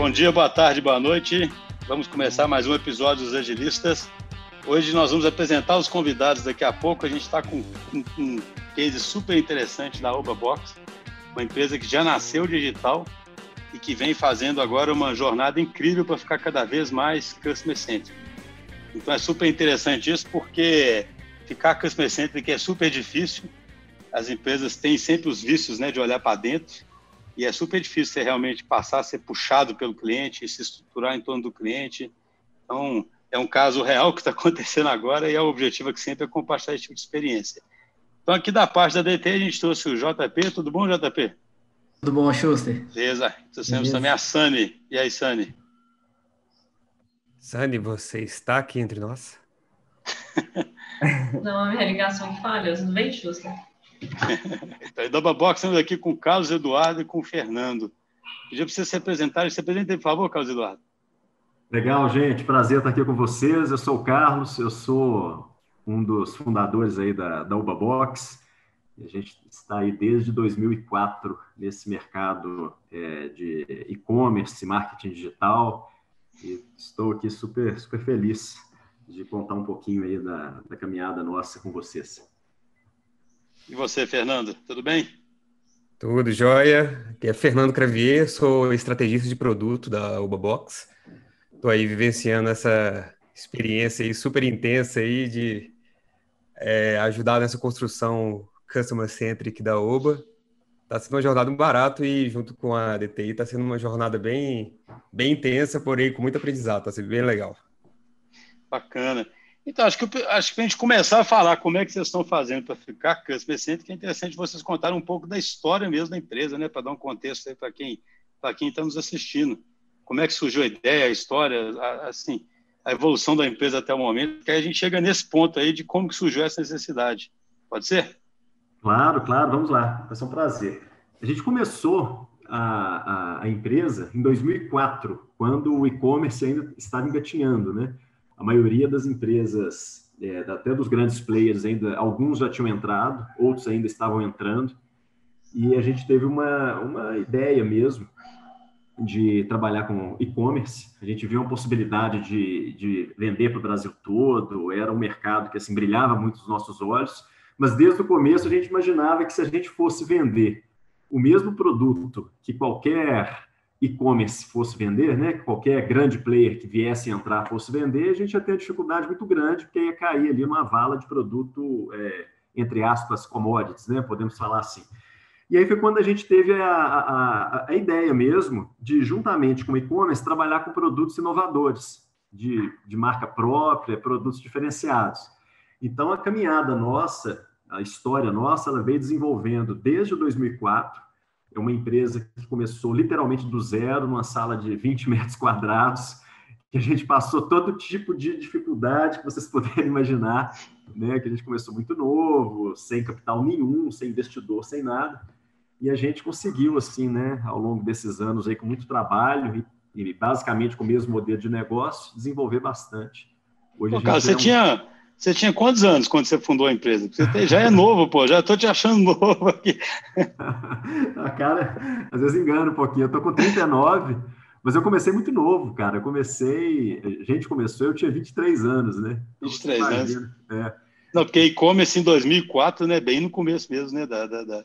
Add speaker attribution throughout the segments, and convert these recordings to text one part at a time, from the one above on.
Speaker 1: Bom dia, boa tarde, boa noite. Vamos começar mais um episódio dos Agilistas. Hoje nós vamos apresentar os convidados daqui a pouco. A gente está com um, um case super interessante da Oba Box, uma empresa que já nasceu digital e que vem fazendo agora uma jornada incrível para ficar cada vez mais customer centric. Então é super interessante isso porque ficar customer centric é super difícil. As empresas têm sempre os vícios né, de olhar para dentro e é super difícil você realmente passar a ser puxado pelo cliente, se estruturar em torno do cliente. Então, é um caso real que está acontecendo agora e é o objetivo que sempre é compartilhar esse tipo de experiência. Então, aqui da parte da DT, a gente trouxe o JP. Tudo bom, JP?
Speaker 2: Tudo bom, Schuster?
Speaker 1: Beleza. Trouxemos também a Sani. E aí, Sani?
Speaker 3: Sani, você está aqui entre nós?
Speaker 4: Não, a minha ligação falha. Tudo bem, Schuster?
Speaker 1: Então, Double Box, estamos aqui com o Carlos Eduardo e com o Fernando. Pedir para vocês se apresentarem. Se apresentem, por favor, Carlos Eduardo.
Speaker 5: Legal, gente. Prazer estar aqui com vocês. Eu sou o Carlos, eu sou um dos fundadores aí da, da Uba Box. A gente está aí desde 2004 nesse mercado é, de e-commerce, marketing digital. E estou aqui super, super feliz de contar um pouquinho aí da, da caminhada nossa com vocês.
Speaker 1: E você, Fernando, tudo bem?
Speaker 3: Tudo jóia. Aqui é Fernando Cravier, sou estrategista de produto da Uba Box. Estou aí vivenciando essa experiência aí super intensa aí de é, ajudar nessa construção customer centric da Uba. Está sendo uma jornada barato e junto com a DTI está sendo uma jornada bem, bem intensa, porém com muito aprendizado. Está sendo bem legal.
Speaker 1: Bacana. Então, acho que, acho que a gente começar a falar como é que vocês estão fazendo para ficar customer centric, é interessante vocês contarem um pouco da história mesmo da empresa, né? Para dar um contexto para quem quem está nos assistindo. Como é que surgiu a ideia, a história, a, assim, a evolução da empresa até o momento, que aí a gente chega nesse ponto aí de como que surgiu essa necessidade. Pode ser?
Speaker 5: Claro, claro, vamos lá. Vai ser um prazer. A gente começou a, a, a empresa em 2004, quando o e-commerce ainda estava engatinhando, né? A maioria das empresas, é, até dos grandes players, ainda alguns já tinham entrado, outros ainda estavam entrando, e a gente teve uma, uma ideia mesmo de trabalhar com e-commerce. A gente viu uma possibilidade de, de vender para o Brasil todo, era um mercado que assim brilhava muito os nossos olhos, mas desde o começo a gente imaginava que se a gente fosse vender o mesmo produto que qualquer e-commerce fosse vender, né, qualquer grande player que viesse entrar fosse vender, a gente ia ter uma dificuldade muito grande, porque ia cair ali numa vala de produto, é, entre aspas, commodities, né, podemos falar assim. E aí foi quando a gente teve a, a, a ideia mesmo de, juntamente com o e-commerce, trabalhar com produtos inovadores, de, de marca própria, produtos diferenciados. Então, a caminhada nossa, a história nossa, ela veio desenvolvendo desde 2004, é uma empresa que começou literalmente do zero, numa sala de 20 metros quadrados, que a gente passou todo tipo de dificuldade que vocês puderem imaginar, né? Que a gente começou muito novo, sem capital nenhum, sem investidor, sem nada. E a gente conseguiu, assim, né, ao longo desses anos aí, com muito trabalho e, e basicamente com o mesmo modelo de negócio, desenvolver bastante.
Speaker 1: Hoje Pô, cara, você é um... tinha você tinha quantos anos quando você fundou a empresa? Você já é novo, pô, já estou te achando novo aqui.
Speaker 5: a cara, às vezes engana um pouquinho. Eu estou com 39, mas eu comecei muito novo, cara. Eu comecei, a gente começou, eu tinha 23 anos, né?
Speaker 1: 23 então, anos. É. Não, porque e-commerce em 2004, né? Bem no começo mesmo, né? Da, da, da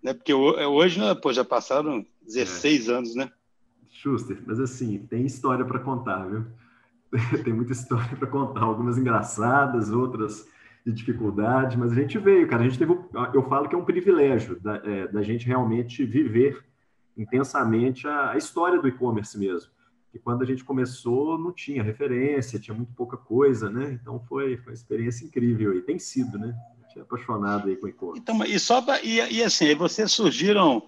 Speaker 1: né? Porque hoje, né, pô, já passaram 16 é. anos, né?
Speaker 5: Schuster, mas assim, tem história para contar, viu? tem muita história para contar, algumas engraçadas, outras de dificuldade, mas a gente veio, cara. A gente teve, eu falo que é um privilégio da, é, da gente realmente viver intensamente a, a história do e-commerce mesmo. Que quando a gente começou não tinha referência, tinha muito pouca coisa, né? Então foi, foi uma experiência incrível e tem sido, né? A gente é apaixonado aí com e-commerce.
Speaker 1: Então, e e, e assim, vocês surgiram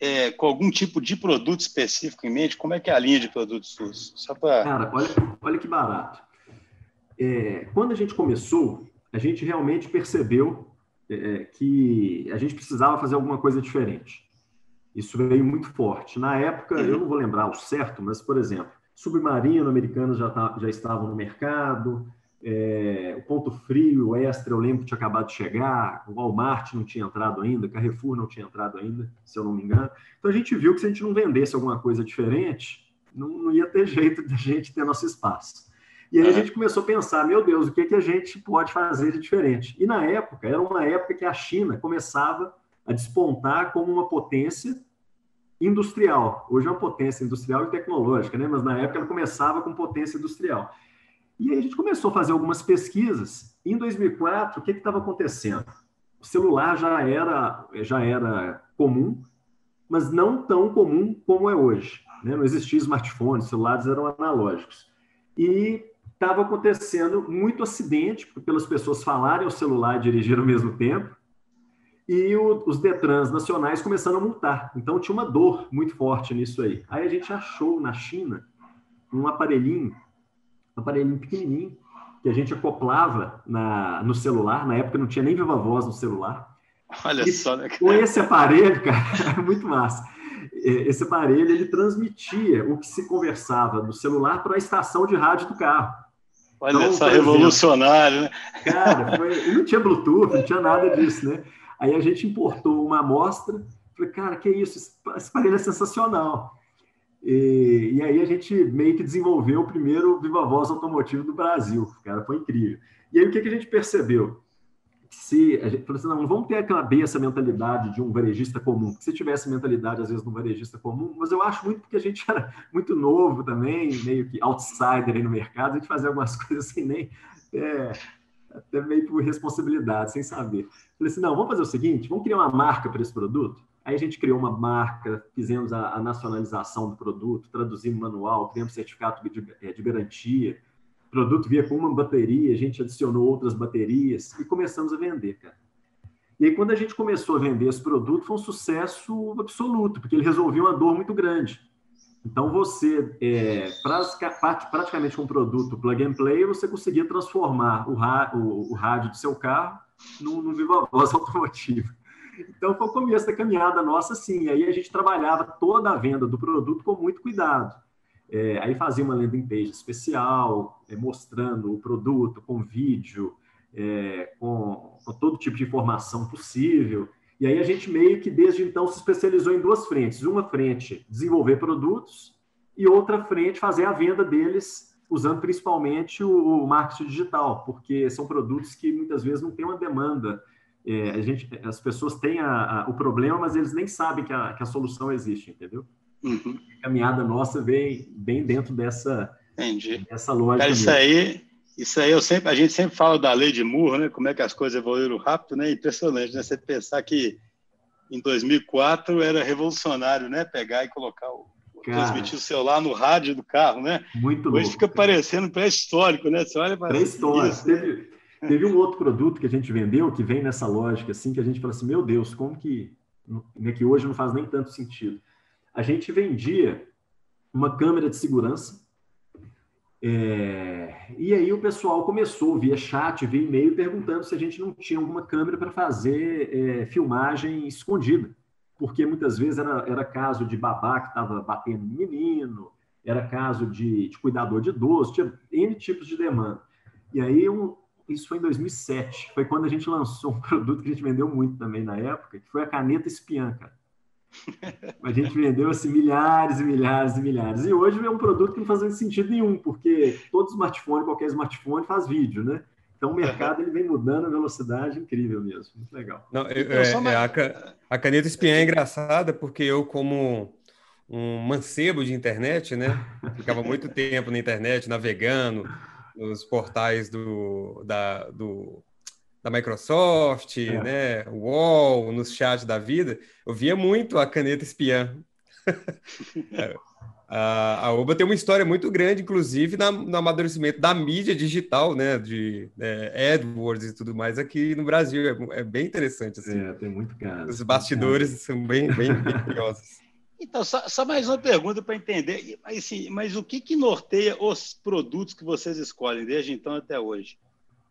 Speaker 1: é, com algum tipo de produto específico em mente? Como é que é a linha de produtos SUS?
Speaker 5: Só pra... Cara, olha, olha que barato. É, quando a gente começou, a gente realmente percebeu é, que a gente precisava fazer alguma coisa diferente. Isso veio muito forte. Na época, uhum. eu não vou lembrar o certo, mas, por exemplo, Submarino, americanos já, tá, já estavam no mercado, é, o Ponto Frio, o Extra, eu lembro que tinha acabado de chegar, o Walmart não tinha entrado ainda, Carrefour não tinha entrado ainda, se eu não me engano. Então a gente viu que se a gente não vendesse alguma coisa diferente, Não, não ia ter jeito de a gente ter nosso espaço. E aí a gente começou a pensar, meu Deus, o que, que a gente pode fazer de diferente? E na época, era uma época que a China começava a despontar como uma potência industrial. Hoje é uma potência industrial e tecnológica, né? mas na época ela começava com potência industrial. E aí a gente começou a fazer algumas pesquisas. Em 2004, o que estava acontecendo? O celular já era, já era comum, mas não tão comum como é hoje. Né? Não existia smartphone, celulares eram analógicos. E estava acontecendo muito acidente, pelas pessoas falarem o celular e dirigir ao mesmo tempo, e o, os Detrans nacionais começando a multar. Então tinha uma dor muito forte nisso aí. Aí a gente achou na China um aparelhinho, um aparelhinho pequenininho, que a gente acoplava na, no celular. Na época não tinha nem viva voz no celular.
Speaker 1: Olha e, só, né?
Speaker 5: Com esse aparelho, cara, é muito massa. Esse aparelho ele transmitia o que se conversava do celular para a estação de rádio do carro.
Speaker 1: Olha então, só, revolucionário, né?
Speaker 5: Cara, foi, não tinha Bluetooth, não tinha nada disso, né? Aí a gente importou uma amostra, falei, cara, que isso, esse aparelho é sensacional. E, e, aí a gente meio que desenvolveu o primeiro Viva Voz automotivo do Brasil, cara, foi incrível. E aí o que, que a gente percebeu? Se a gente falou assim, não, vamos ter aquela bem essa mentalidade de um varejista comum. Se tivesse mentalidade, às vezes, de um varejista comum, mas eu acho muito porque a gente era muito novo também, meio que outsider aí no mercado, a gente fazia algumas coisas assim, nem é, até meio por responsabilidade, sem saber. Falei assim, não, vamos fazer o seguinte, vamos criar uma marca para esse produto? Aí a gente criou uma marca, fizemos a, a nacionalização do produto, traduzimos manual, criamos certificado de, é, de garantia, o produto via com uma bateria, a gente adicionou outras baterias e começamos a vender, cara. E aí, quando a gente começou a vender esse produto, foi um sucesso absoluto, porque ele resolveu uma dor muito grande. Então, você, é, praticamente com um produto plug and play, você conseguia transformar o, rádio do seu carro no Viva Voz automotivo. Então, foi o começo da caminhada nossa, sim. Aí a gente trabalhava toda a venda do produto com muito cuidado. É, aí fazia uma landing page especial, é, mostrando o produto com vídeo, é, com, com, todo tipo de informação possível. E aí a gente meio que desde então se especializou em duas frentes. Uma frente, desenvolver produtos, e outra frente, fazer a venda deles usando principalmente o, o marketing digital, porque são produtos que muitas vezes não têm uma demanda. É, a gente, as pessoas têm a, a, o problema, mas eles nem sabem que a, que a solução existe, entendeu? Uhum. A caminhada nossa vem bem dentro dessa,
Speaker 1: Entendi.
Speaker 5: dessa lógica.
Speaker 1: Cara, isso aí, isso aí eu sempre, a gente sempre fala da lei de Moore, né? Como é que as coisas evoluíram rápido, né? Impressionante, né? Você pensar que em 2004 era revolucionário, né? Pegar e colocar o Cara, transmitir o celular no rádio do carro, né?
Speaker 5: Muito
Speaker 1: Hoje
Speaker 5: louco,
Speaker 1: fica cara. parecendo pré-histórico, né? Você olha
Speaker 5: para pré-histórico. Teve, teve um outro produto que a gente vendeu que vem nessa lógica, assim, que a gente fala assim, meu Deus, como que, né, que hoje não faz nem tanto sentido. A gente vendia uma câmera de segurança é, e aí o pessoal começou via chat, via e-mail, perguntando se a gente não tinha alguma câmera para fazer é, filmagem escondida porque muitas vezes era, era caso de babá que estava batendo no menino, era caso de, de, cuidador de idoso, tinha N tipos de demanda. E aí, um, isso foi em 2007, foi quando a gente lançou um produto que a gente vendeu muito também na época, que foi a caneta espiã, cara. A gente vendeu assim milhares e milhares e milhares. E hoje é um produto que não faz sentido nenhum, porque todo smartphone, qualquer smartphone faz vídeo, né? Então o mercado ele vem mudando a velocidade incrível mesmo, muito legal.
Speaker 3: Não, eu, é, é, a, a, caneta espiã é engraçada porque eu como um mancebo de internet, né? Ficava muito tempo na internet navegando nos portais do, da, do, da Microsoft, é. né? UOL, nos chats da vida. Eu via muito a caneta espiã. A, a Oba tem uma história muito grande, inclusive, na, no amadurecimento da mídia digital, né? De é, AdWords e tudo mais aqui no Brasil. É, é bem interessante. Assim.
Speaker 5: É, tem muito cara.
Speaker 3: Os bastidores são bem, bem, bem curiosos.
Speaker 1: Então, só, só, mais uma pergunta para entender. Mas, assim, mas o que, que norteia os produtos que vocês escolhem desde então até hoje?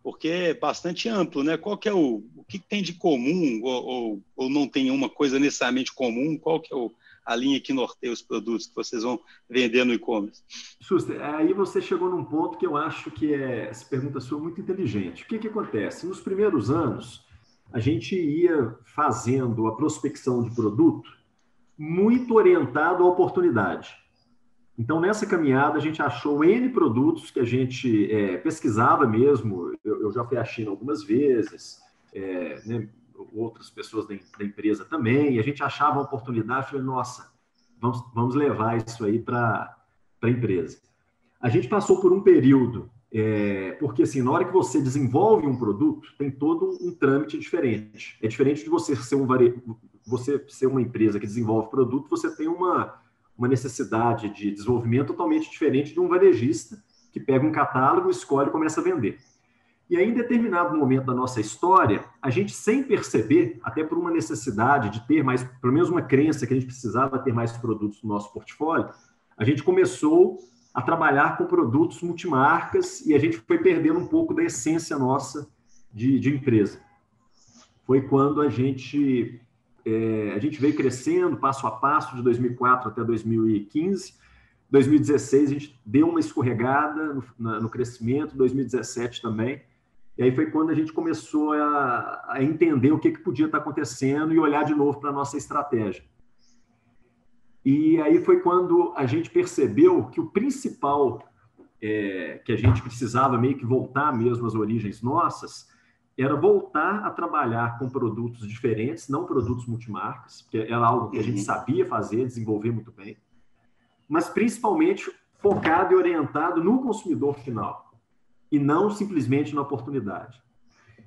Speaker 1: Porque é bastante amplo, né? Qual que é o, o que, tem de comum ou, ou, ou, não tem uma coisa necessariamente comum? Qual que é o, a linha que norteia os produtos que vocês vão vender no e-commerce?
Speaker 5: Schuster, aí você chegou num ponto que eu acho que é, essa pergunta sua é muito inteligente. O que, que acontece? Nos primeiros anos, a gente ia fazendo a prospecção de produto muito orientado à oportunidade. Então, nessa caminhada, a gente achou N produtos que a gente é, pesquisava mesmo. Eu, eu, já fui à China algumas vezes, é, né, outras pessoas da, da, empresa também, e a gente achava uma oportunidade. Falei, nossa, vamos, vamos levar isso aí para a empresa. A gente passou por um período, é, porque assim, na hora que você desenvolve um produto, tem todo um trâmite diferente. É diferente de você ser, um. Você ser uma empresa que desenvolve produto, você tem uma uma necessidade de desenvolvimento totalmente diferente de um varejista que pega um catálogo, escolhe e começa a vender. E aí, em determinado momento da nossa história, a gente, sem perceber, até por uma necessidade de ter mais, pelo menos uma crença que a gente precisava ter mais produtos no nosso portfólio, a gente começou a trabalhar com produtos multimarcas e a gente foi perdendo um pouco da essência nossa de, de empresa. Foi quando a gente é, a gente veio crescendo passo a passo de 2004 até 2015. 2016 a gente deu uma escorregada no, na, no crescimento, 2017 também. E aí foi quando a gente começou a, a entender o que, que podia estar acontecendo e olhar de novo para a nossa estratégia. E aí foi quando a gente percebeu que o principal é, que a gente precisava meio que voltar mesmo às origens nossas era voltar a trabalhar com produtos diferentes, não produtos multimarcas, que era algo que a gente uhum. sabia fazer, desenvolver muito bem, mas principalmente focado e orientado no consumidor final e não simplesmente na oportunidade.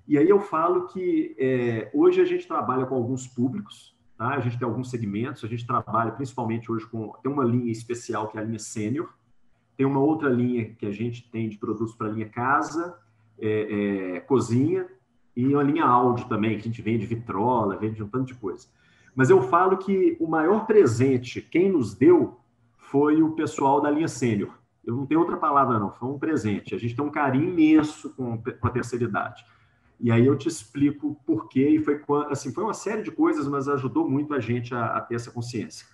Speaker 5: E aí eu falo que é, hoje a gente trabalha com alguns públicos, tá? A gente tem alguns segmentos, a gente trabalha principalmente hoje com tem uma linha especial que é a linha sênior, tem uma outra linha que a gente tem de produtos para a linha casa, é, é, cozinha e uma linha áudio também, que a gente vende vitrola, vende um tanto de coisa. Mas eu falo que o maior presente, quem nos deu, foi o pessoal da linha sênior. Eu não tenho outra palavra, não, foi um presente. A gente tem um carinho imenso com, com a terceira idade. E aí eu te explico por quê, e foi, assim, foi uma série de coisas, mas ajudou muito a gente a, a ter essa consciência.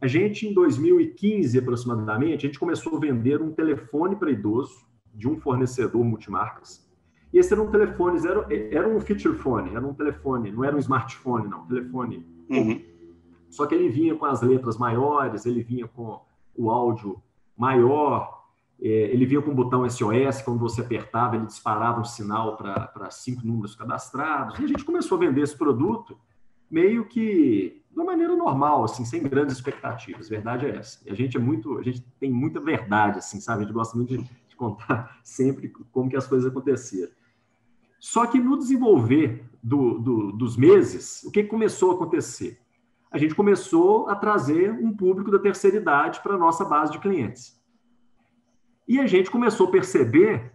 Speaker 5: A gente, em 2015 aproximadamente, a gente começou a vender um telefone para idoso de um fornecedor multimarcas, e esse era um telefone, era, era um feature phone, era um telefone, não era um smartphone, não, telefone. Uhum. Só que ele vinha com as letras maiores, ele vinha com o áudio maior, é, ele vinha com o botão SOS, quando você apertava, ele disparava um sinal para cinco números cadastrados. E a gente começou a vender esse produto meio que de uma maneira normal, assim, sem grandes expectativas. A verdade é essa. E a gente é muito, a gente tem muita verdade, assim, sabe? A gente gosta muito de, de contar sempre como que as coisas aconteceram. Só que no desenvolver do, do, dos meses, o que começou a acontecer? A gente começou a trazer um público da terceira idade para a nossa base de clientes. E a gente começou a perceber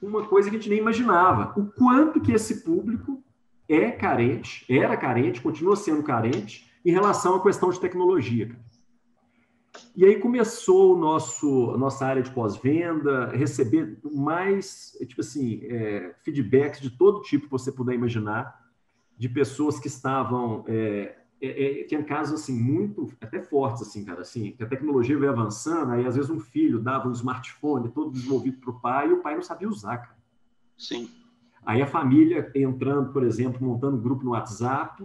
Speaker 5: uma coisa que a gente nem imaginava: o quanto que esse público é carente, era carente, continua sendo carente em relação à questão de tecnologia. E aí começou o nosso, a nossa área de pós-venda, receber mais, tipo assim, é, feedbacks de todo tipo que você puder imaginar, de pessoas que estavam, é, é, é tinha casos assim muito, até fortes assim, cara, assim, que a tecnologia veio avançando, aí às vezes um filho dava um smartphone todo desenvolvido para o pai e o pai não sabia usar, cara.
Speaker 1: Sim.
Speaker 5: Aí a família entrando, por exemplo, montando um grupo no WhatsApp,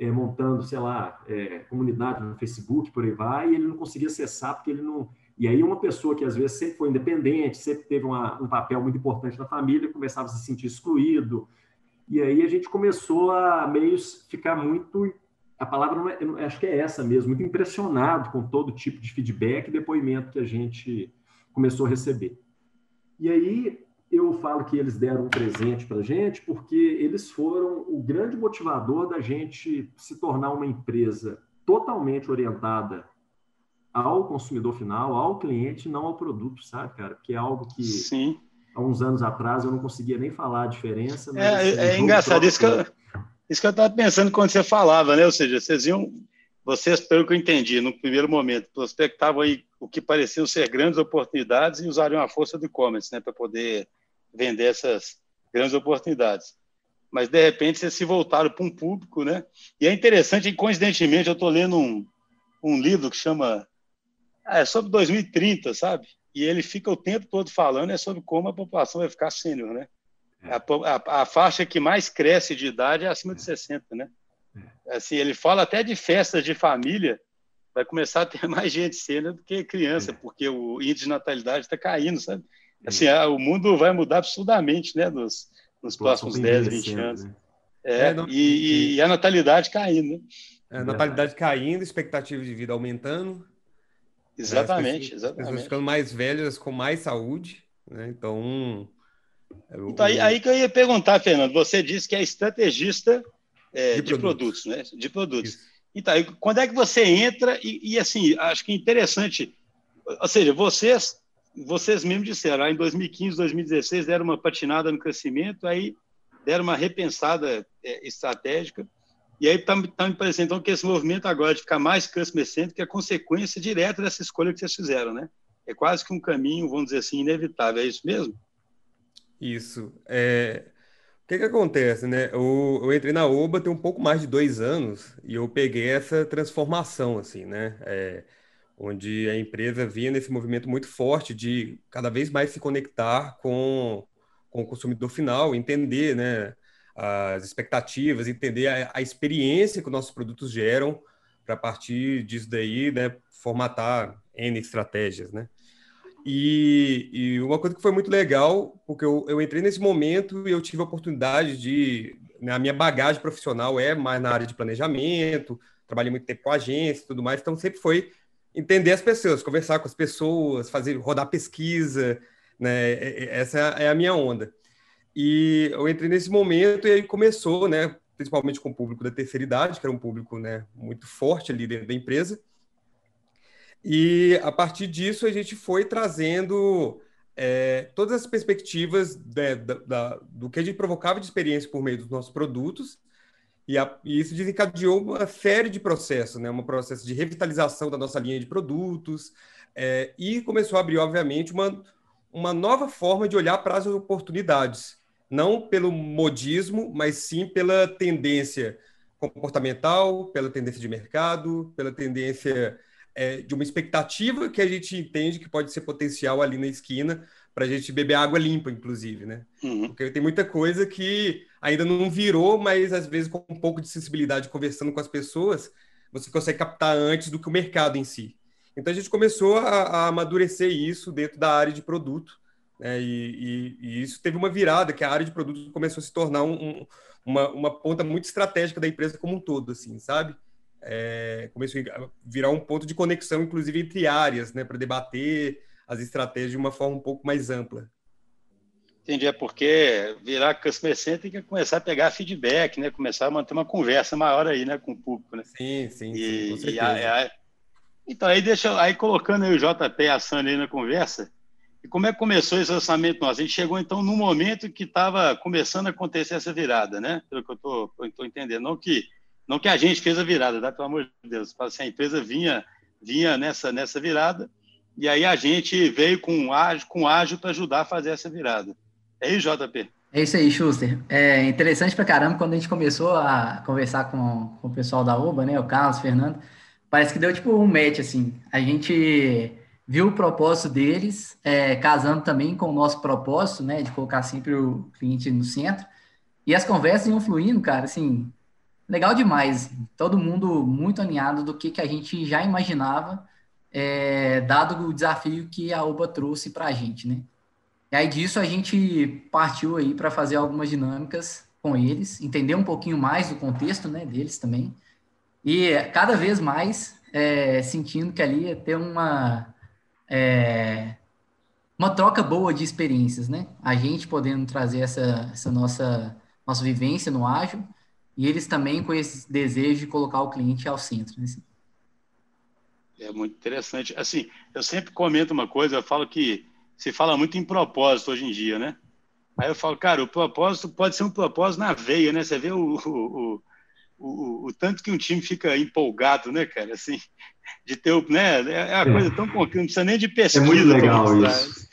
Speaker 5: é, montando, sei lá, é, comunidade no Facebook, por aí vai, e ele não conseguia acessar porque ele não. E aí uma pessoa que às vezes sempre foi independente, sempre teve uma, um papel muito importante na família, começava a se sentir excluído. E aí a gente começou a meio ficar muito, a palavra é, acho que é essa mesmo, muito impressionado com todo tipo de feedback e depoimento que a gente começou a receber. E aí eu falo que eles deram um presente para a gente porque eles foram o grande motivador da gente se tornar uma empresa totalmente orientada ao consumidor final, ao cliente, não ao produto, sabe, cara? Que é algo que
Speaker 1: Sim.
Speaker 5: há uns anos atrás eu não conseguia nem falar a diferença.
Speaker 1: é, assim, é engraçado, isso que, eu, isso que eu estava pensando quando você falava, né? Ou seja, vocês iam, vocês, pelo que eu entendi, no primeiro momento, prospectavam aí o que pareciam ser grandes oportunidades e usariam a força do e-commerce, né, para poder vender essas grandes oportunidades. Mas, de repente, vocês se voltaram para um público, né? E é interessante, e coincidentemente, eu estou lendo um, um livro que chama. Ah, é sobre 2030, sabe? E ele fica o tempo todo falando é sobre como a população vai ficar sênior, né? É. A, a, a, faixa que mais cresce de idade é acima de 60, né? É. Assim, ele fala até de festas de família vai começar a ter mais gente cena do que criança, é. porque o índice de natalidade está caindo, sabe? Assim, é. o mundo vai mudar absurdamente, né, nos, nos próximos 10, 20 anos. Né? É, é não... e, e, a natalidade caindo, né?
Speaker 3: É, a natalidade caindo, expectativa de vida aumentando.
Speaker 1: Exatamente, pessoas, exatamente.
Speaker 3: Pessoas ficando mais velhas com mais saúde, né? Então.
Speaker 1: Então, aí, aí que eu ia perguntar, Fernando. Você disse que é estrategista é, de, de produtos. produtos. né? De produtos. Isso. Então, quando é que você entra e, e, assim, acho que é interessante, ou seja, vocês, vocês mesmos disseram, em 2015, 2016 deram uma patinada no crescimento, aí deram uma repensada é, estratégica, e aí está tá me parecendo então, que esse movimento agora de ficar mais customer centric é consequência direta dessa escolha que vocês fizeram, né? É quase que um caminho, vamos dizer assim, inevitável, é isso mesmo?
Speaker 3: Isso. É, que que acontece, né? Eu, eu entrei na Oba tem um pouco mais de dois anos e eu peguei essa transformação, assim, né? É, onde a empresa vinha nesse movimento muito forte de cada vez mais se conectar com, com o consumidor final, entender, né? As expectativas, entender a, a experiência que os nossos produtos geram para partir disso daí, né? Formatar N estratégias, né? E, e, uma coisa que foi muito legal, porque eu, eu, entrei nesse momento e eu tive a oportunidade de. Né, a minha bagagem profissional é mais na área de planejamento, trabalhei muito tempo com agência e tudo mais, então sempre foi entender as pessoas, conversar com as pessoas, fazer rodar pesquisa, né? Essa é a minha onda. E eu entrei nesse momento e aí começou, né? Principalmente com o público da terceira idade, que era um público né, muito forte ali dentro da empresa. E a partir disso a gente foi trazendo é, todas as perspectivas né, da, da, do que a gente provocava de experiência por meio dos nossos produtos, e, a, e, isso desencadeou uma série de processos, né, um processo de revitalização da nossa linha de produtos, é, e começou a abrir, obviamente, uma, uma nova forma de olhar para as oportunidades, não pelo modismo, mas sim pela tendência comportamental, pela tendência de mercado, pela tendência é, de uma expectativa que a gente entende que pode ser potencial ali na esquina para a gente beber água limpa, inclusive, né? Uhum. Porque tem muita coisa que ainda não virou, mas às vezes com um pouco de sensibilidade conversando com as pessoas, você consegue captar antes do que o mercado em si. Então a gente começou a, a amadurecer isso dentro da área de produto, né? E, e, e, isso teve uma virada, que a área de produto começou a se tornar um, um, uma, uma ponta muito estratégica da empresa como um todo, assim, sabe? é, começou a virar um ponto de conexão, inclusive entre áreas, né, para debater as estratégias de uma forma um pouco mais ampla.
Speaker 1: Entendi, é porque virar customer center tem que começar a pegar feedback, né, começar a manter uma conversa maior aí, né, com o público, né?
Speaker 3: Sim, sim,
Speaker 1: e, sim e a, a, Então, aí deixa, aí colocando aí o JP e a Sandra aí na conversa, e como é que começou esse lançamento nosso? A gente chegou, então, no momento que estava começando a acontecer essa virada, né? Pelo que eu estou entendendo. Não que não que a gente fez a virada, tá? pelo amor de Deus. Assim, a empresa vinha, vinha nessa, nessa virada e aí a gente veio com ágil, com ágil para ajudar a fazer essa virada. É isso, JP?
Speaker 2: É isso aí, Schuster. É interessante para caramba quando a gente começou a conversar com, com o pessoal da UBA, né? O Carlos, o Fernando. Parece que deu tipo um match, assim. A gente viu o propósito deles, é, casando também com o nosso propósito, né? De colocar sempre o cliente no centro. E as conversas iam fluindo, cara, assim, legal demais. Todo mundo muito alinhado do que, que a gente já imaginava, é, dado o desafio que a OBA trouxe para a gente, né? E aí disso a gente partiu aí para fazer algumas dinâmicas com eles, entender um pouquinho mais do contexto, né, deles também, e cada vez mais é, sentindo que ali ia ter uma é, uma troca boa de experiências, né? A gente podendo trazer essa, essa nossa nossa vivência no ágil e eles também com esse desejo de colocar o cliente ao centro. Né?
Speaker 1: É muito interessante. Assim, eu sempre comento uma coisa, eu falo que se fala muito em propósito hoje em dia, né? Aí eu falo, cara, o propósito pode ser um propósito na veia, né? Você vê o, o, o, o tanto que um time fica empolgado, né, cara? Assim, de ter o, né? É uma coisa tão concreta, não precisa nem de pesquisa.
Speaker 5: É muito legal isso.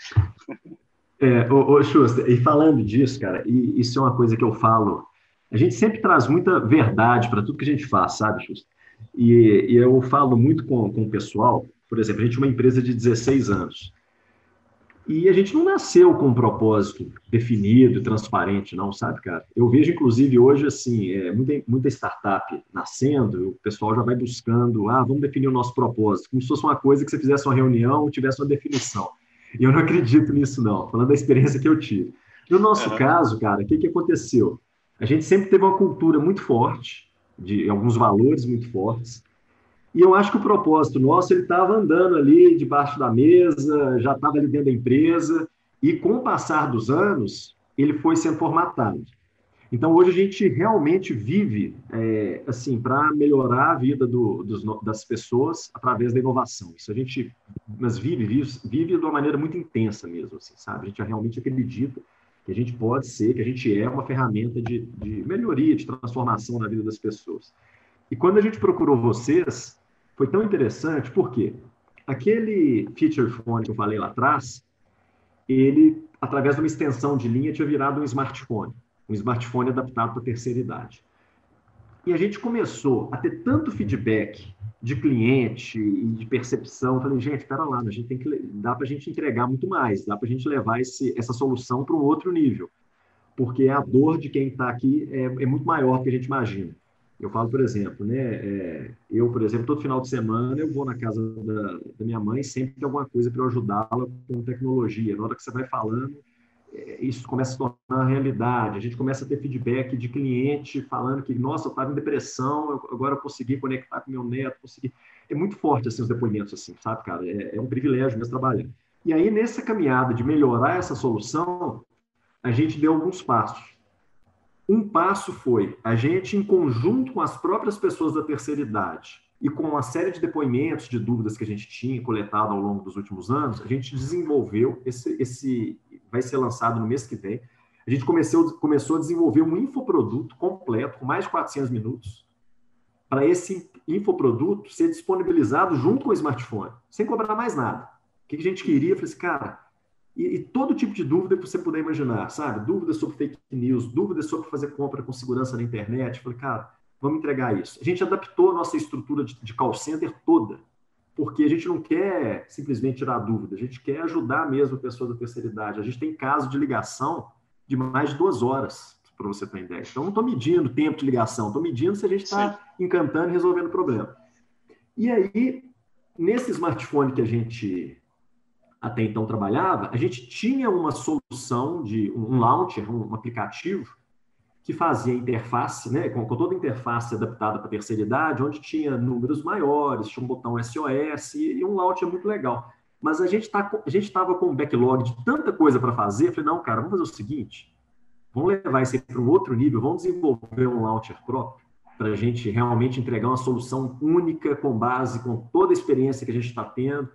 Speaker 5: É, ô, ô, Schuster, e falando disso, cara, e isso é uma coisa que eu falo a gente sempre traz muita verdade para tudo que a gente faz, sabe, Justo? E, e, eu falo muito com, com o pessoal, por exemplo, a gente é uma empresa de 16 anos. E a gente não nasceu com um propósito definido, transparente, não, sabe, cara? Eu vejo, inclusive, hoje, assim, é, muita, muita startup nascendo, o pessoal já vai buscando, ah, vamos definir o nosso propósito, como se fosse uma coisa que você fizesse uma reunião, tivesse uma definição. E eu não acredito nisso, não, falando da experiência que eu tive. No nosso uhum. caso, cara, o que, que aconteceu? A gente sempre teve uma cultura muito forte, de alguns valores muito fortes, e eu acho que o propósito nosso, ele estava andando ali debaixo da mesa, já estava ali dentro da empresa, e com o passar dos anos, ele foi sendo formatado. Então, hoje a gente realmente vive, é, assim, para melhorar a vida do, dos, das pessoas através da inovação. Isso a gente, mas vive, vive, vive de uma maneira muito intensa mesmo, assim, sabe? A gente realmente acredita que a gente pode ser, que a gente é uma ferramenta de, de melhoria, de transformação na vida das pessoas. E quando a gente procurou vocês, foi tão interessante porque aquele feature phone que eu falei lá atrás, ele, através de uma extensão de linha, tinha virado um smartphone, um smartphone adaptado para a terceira idade. E a gente começou a ter tanto feedback de cliente e de percepção. Eu falei, gente, espera lá, a gente tem que dá para a gente entregar muito mais, dá para a gente levar esse, essa solução para um outro nível, porque a dor de quem está aqui é, é muito maior do que a gente imagina. Eu falo, por exemplo, né? É, eu, por exemplo, todo final de semana eu vou na casa da, da minha mãe sempre tem alguma coisa para ajudá-la com tecnologia. Na hora que você vai falando, é, isso começa a se tornar realidade. A gente começa a ter feedback de cliente falando que, nossa, eu estava em depressão, eu, agora eu consegui conectar com meu neto, consegui. É muito forte assim os depoimentos, assim, sabe, cara? É, é um privilégio mesmo trabalhar. E aí nessa caminhada de melhorar essa solução, a gente deu alguns passos. Um passo foi a gente, em conjunto com as próprias pessoas da terceira idade e com uma série de depoimentos, de dúvidas que a gente tinha coletado ao longo dos últimos anos, a gente desenvolveu esse, esse vai ser lançado no mês que vem. A gente começou, começou a desenvolver um infoproduto completo, com mais de 400 minutos, para esse infoproduto ser disponibilizado junto com o smartphone, sem cobrar mais nada. O que a gente queria? Eu falei assim, cara, e, e, todo tipo de dúvida que você puder imaginar, sabe? Dúvidas sobre fake news, dúvidas sobre fazer compra com segurança na internet. Falei, cara, vamos entregar isso. A gente adaptou a nossa estrutura de, de call center toda, porque a gente não quer simplesmente tirar dúvida, a gente quer ajudar mesmo a pessoa da terceira idade. A gente tem caso de ligação de mais de duas horas, para você ter ideia. Então, não estou medindo tempo de ligação, estou medindo se a gente está encantando e resolvendo o problema. E aí, nesse smartphone que a gente até então trabalhava, a gente tinha uma solução de um launcher, um aplicativo que fazia interface, né, com, toda a interface adaptada para a terceira idade, onde tinha números maiores, tinha um botão SOS e, e um launcher muito legal. Mas a gente tá, a gente estava com um backlog de tanta coisa para fazer, eu falei, não, cara, vamos fazer o seguinte, vamos levar isso para um outro nível, vamos desenvolver um launcher próprio para a gente realmente entregar uma solução única com base com toda a experiência que a gente está tendo,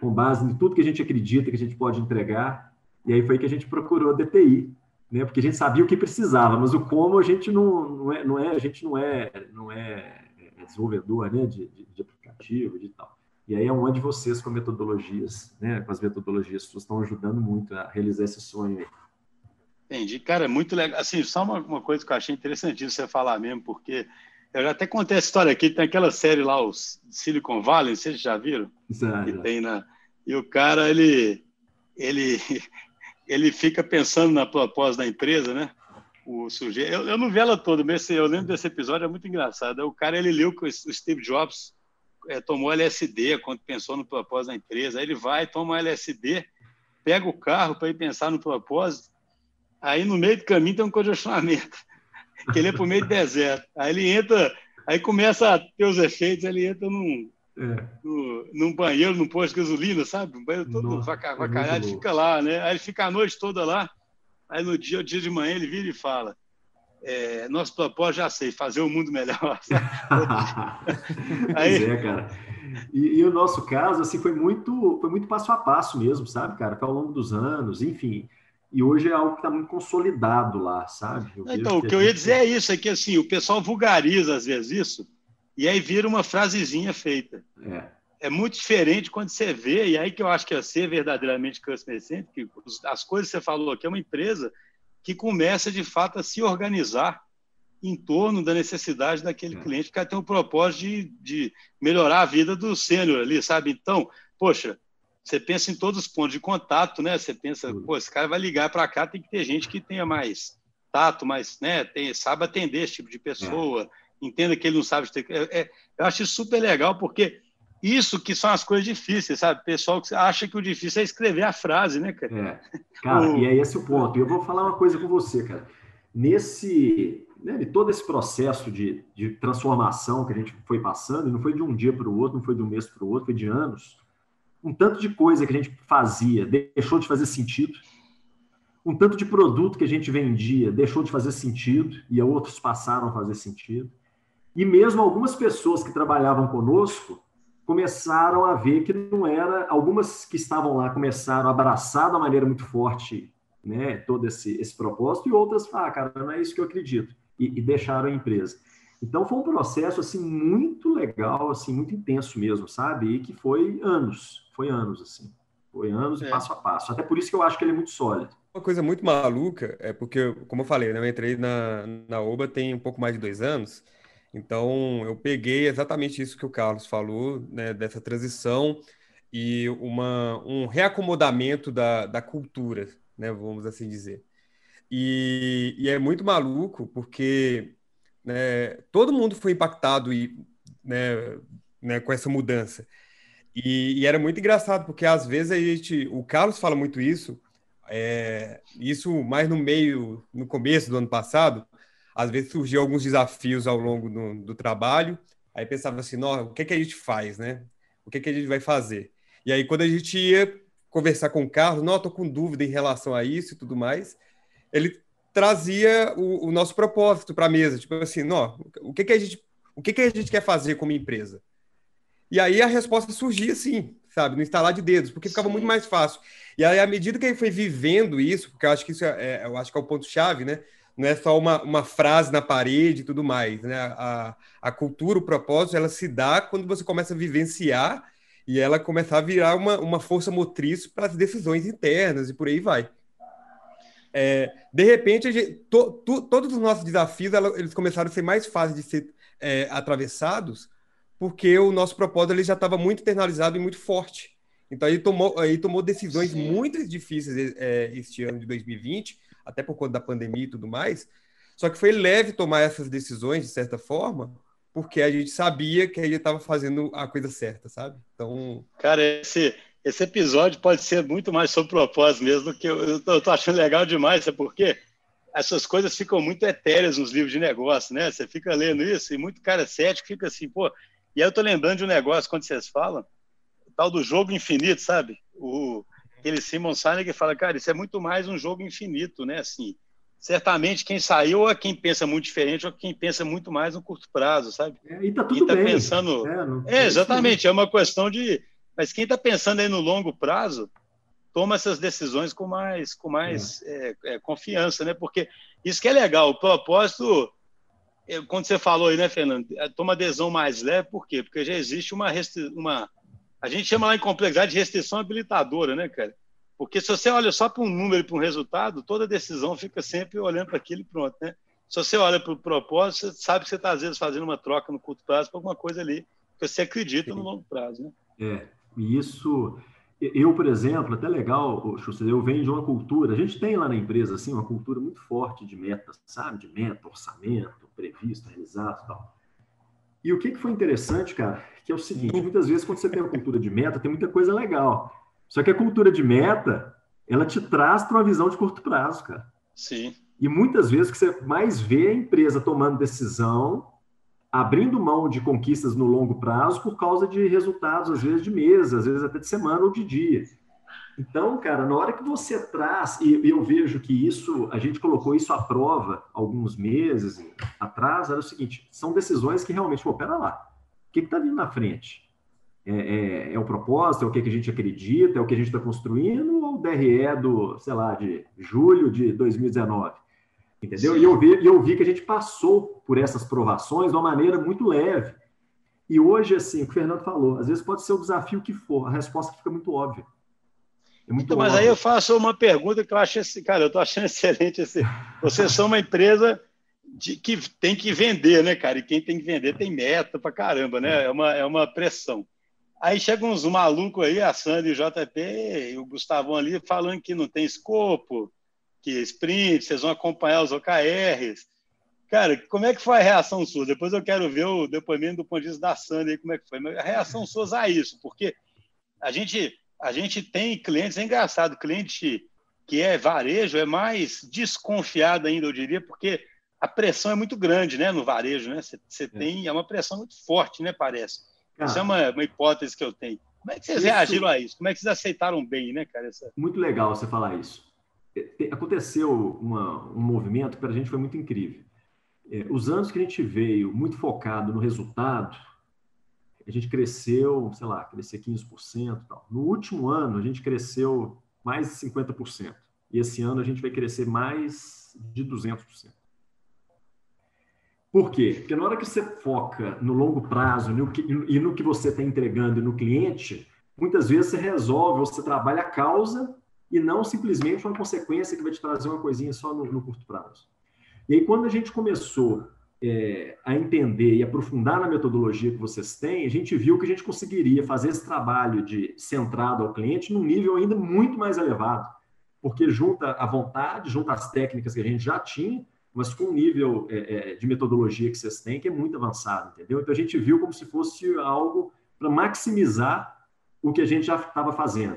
Speaker 5: com base em tudo que a gente acredita que a gente pode entregar. E aí foi que a gente procurou a DTI, né? Porque a gente sabia o que precisava, mas o como a gente não, não é, não é a gente não é, não é, é desenvolvedor, né? De, de, de aplicativo, de tal. E aí é onde vocês com metodologias, né? Com as metodologias, estão ajudando muito a realizar esse sonho aí.
Speaker 1: Entendi, cara, é muito legal. Assim, só uma, uma coisa que eu achei interessantíssimo você falar mesmo, porque eu já até contei a história aqui, tem aquela série lá, o Silicon Valley, vocês já viram?
Speaker 5: Já,
Speaker 1: que tem na... E o cara, ele, ele, ele fica pensando na proposta da empresa, né? O sujeito, eu, eu não vi ela toda, mas eu lembro desse episódio, é muito engraçado. O cara, ele leu que o Steve Jobs é, tomou LSD quando pensou no propósito da empresa. Aí ele vai, toma LSD, pega o carro para ir pensar no propósito, aí no meio do caminho tem um congestionamento que ele é por meio de deserto. Aí ele entra, aí começa a ter os efeitos, ele entra num, é. no, num banheiro, num posto de gasolina, sabe? Um banheiro todo Nossa, vacalhado, é fica lá, né? Aí ele fica a noite toda lá, aí no dia, dia de manhã, ele vira e fala. É, nosso propósito, já sei, fazer o mundo melhor.
Speaker 5: aí... é, cara. E, e, o nosso caso, assim, foi muito, foi muito passo a passo mesmo, sabe, cara? Ao longo dos anos, enfim. E hoje é algo que está muito consolidado lá, sabe?
Speaker 1: então, o que eu ia dizer é isso, é que assim, o pessoal vulgariza às vezes isso, e aí vira uma frasezinha feita.
Speaker 5: É.
Speaker 1: É muito diferente quando você vê, e aí que eu acho que é ser verdadeiramente customer centric, as coisas que você falou aqui é uma empresa que começa de fato a se organizar em torno da necessidade daquele é. cliente, que tem o propósito de, de melhorar a vida do sênior ali, sabe? Então, poxa, você pensa em todos os pontos de contato, né? Você pensa, pô, esse cara vai ligar para cá, tem que ter gente que tenha mais tato, mais, né? Tem, sabe atender esse tipo de pessoa, é. entenda que ele não sabe. Ter, é, é, eu acho isso super legal, porque isso que são as coisas difíceis, sabe? Pessoal que acha que o difícil é escrever a frase, né, cara?
Speaker 5: É. Cara, o... e é esse o ponto. E eu vou falar uma coisa com você, cara. Nesse, né, todo esse processo de, de transformação que a gente foi passando, não foi de um dia para o outro, não foi de um mês para o outro, foi de anos. Um tanto de coisa que a gente fazia deixou de fazer sentido. Um tanto de produto que a gente vendia deixou de fazer sentido e outros passaram a fazer sentido. E mesmo algumas pessoas que trabalhavam conosco começaram a ver que não era. Algumas que estavam lá começaram a abraçar da maneira muito forte né, todo esse, esse propósito, e outras, ah, cara, não é isso que eu acredito, e, e deixaram a empresa. Então foi um processo assim muito legal, assim muito intenso mesmo, sabe? E que foi anos, foi anos assim, foi anos é. passo a passo. Até por isso que eu acho que ele é muito sólido.
Speaker 3: Uma coisa muito maluca é porque, como eu falei, né, eu entrei na, na OBA tem um pouco mais de dois anos. Então, eu peguei exatamente isso que o Carlos falou, né, dessa transição e uma, um reacomodamento da, da cultura, né, vamos assim dizer. E, e é muito maluco porque né, todo mundo foi impactado e, né, né, com essa mudança. E, e, era muito engraçado porque às vezes a gente, o Carlos fala muito isso, é, isso mais no meio, no começo do ano passado, às vezes surgiam alguns desafios ao longo do, do trabalho, aí pensava assim, o que, é que a gente faz, né? O que, é que a gente vai fazer? E aí, quando a gente ia conversar com o Carlos, não, estou com dúvida em relação a isso e tudo mais, ele trazia o, o nosso propósito para a mesa, tipo assim, não, o que, que a gente, o que, que a gente quer fazer como empresa? E aí a resposta surgia assim, sabe, no instalar de dedos, porque ficava Sim. muito mais fácil. E aí, à medida que ele foi vivendo isso, porque eu acho que isso é, é eu acho que é o ponto-chave, né? não é só uma, uma frase na parede e tudo mais. Né? A, a cultura, o propósito, ela se dá quando você começa a vivenciar e ela começar a virar uma, uma força motriz para as decisões internas e por aí vai. É, de repente, gente, to, to, todos os nossos desafios ela, eles começaram a ser mais fáceis de ser é, atravessados porque o nosso propósito ele já estava muito internalizado e muito forte. Então, ele tomou, ele tomou decisões Sim. muito difíceis é, este ano de 2020 até por conta da pandemia e tudo mais. Só que foi leve tomar essas decisões, de certa forma, porque a gente sabia que a gente estava fazendo a coisa certa, sabe? Então.
Speaker 1: Cara, esse, esse episódio pode ser muito mais sobre propósito mesmo, que eu, eu, tô, achando legal demais, sabe por quê? Essas coisas ficam muito etéreas nos livros de negócio, né? Você fica lendo isso e muito cara cético fica assim, pô. E aí eu tô lembrando de um negócio quando vocês falam, o tal do jogo infinito, sabe? O, aquele Simon Sinek fala, cara, isso é muito mais um jogo infinito, né? Assim, certamente quem saiu é quem pensa muito diferente ou quem pensa muito mais no curto prazo, sabe?
Speaker 5: É, e tá tudo quem tá
Speaker 1: bem. pensando, é, não, é exatamente, é uma questão de, mas quem está pensando aí no longo prazo toma essas decisões com mais, com mais é. É, é confiança, né? Porque isso que é legal, o propósito é, quando você falou aí, né, Fernando, toma adesão mais leve, por quê? Porque já existe uma, uma a gente chama lá em complexidade de restrição habilitadora, né, cara? Porque se você olha só para um número e para um resultado, toda decisão fica sempre olhando para aquilo e pronto, né? Se você olha para o propósito, você sabe que você está, às vezes, fazendo uma troca no curto prazo para alguma coisa ali que você acredita no longo prazo, né?
Speaker 5: É, e isso... Eu, por exemplo, até legal, eu venho de uma cultura, a gente tem lá na empresa, assim, uma cultura muito forte de metas, sabe? De meta, orçamento, previsto, realizado e tal. E o que, que foi interessante, cara, que é o seguinte, muitas vezes quando você tem uma cultura de meta, tem muita coisa legal. Só que a cultura de meta, ela te traz para uma visão de curto prazo, cara.
Speaker 1: Sim.
Speaker 5: E muitas vezes o que você mais vê é a empresa tomando decisão, abrindo mão de conquistas no longo prazo por causa de resultados, às vezes de mês, às vezes até de semana ou de dia. Então, cara, na hora que você traz, e eu vejo que isso, a gente colocou isso à prova alguns meses atrás, era o seguinte: são decisões que realmente, pô, pera lá, o que está vindo na frente? É, é, é, o propósito, é o que, que a gente acredita, é o que a gente está construindo, ou o DRE do, sei lá, de julho de 2019? Entendeu? E eu, vi, eu vi que a gente passou por essas provações de uma maneira muito leve. E hoje, assim, o que o Fernando falou, às vezes pode ser o desafio que for, a resposta fica muito óbvia.
Speaker 1: É muito então, mas aí eu faço uma pergunta que eu acho esse, cara, eu estou achando excelente esse. Vocês são uma empresa de, que tem que vender, né, cara? E quem tem que vender tem meta para caramba, né? É uma, é uma pressão. Aí chegam uns malucos aí, a Sandy, o JP e o Gustavão ali, falando que não tem escopo, que sprint, vocês vão acompanhar os OKRs. Cara, como é que foi a reação sua? Depois eu quero ver o depoimento do ponto de vista da Sandy aí, como é que foi. Mas a reação sua a isso, porque a gente, a gente tem clientes, é engraçado, cliente que é varejo é mais desconfiado ainda, eu diria, porque a pressão é muito grande né, no varejo, né? Você é. tem, é uma pressão muito forte, né, parece. Cara, Isso é uma, uma, hipótese que eu tenho. Como é que vocês isso... reagiram a isso? Como é que vocês aceitaram bem, né, cara? Essa...
Speaker 5: Muito legal você falar isso. É, aconteceu uma, um movimento que para a gente foi muito incrível. É, os anos que a gente veio muito focado no resultado, a gente cresceu, sei lá, crescer 15%. Tal. No último ano, a gente cresceu mais de 50%. E esse ano a gente vai crescer mais de 200%. Por quê? Porque na hora que você foca no longo prazo no que, e no que você está entregando no cliente, muitas vezes você resolve, você trabalha a causa e não simplesmente uma consequência que vai te trazer uma coisinha só no, no curto prazo. E aí, quando a gente começou é, a entender e aprofundar na metodologia que vocês têm, a gente viu que a gente conseguiria fazer esse trabalho de centrado ao cliente num nível ainda muito mais elevado, porque junta a vontade, junta as técnicas que a gente já tinha, mas com um nível é, é, de metodologia que vocês têm que é muito avançado, entendeu? Então a gente viu como se fosse algo para maximizar o que a gente já estava fazendo.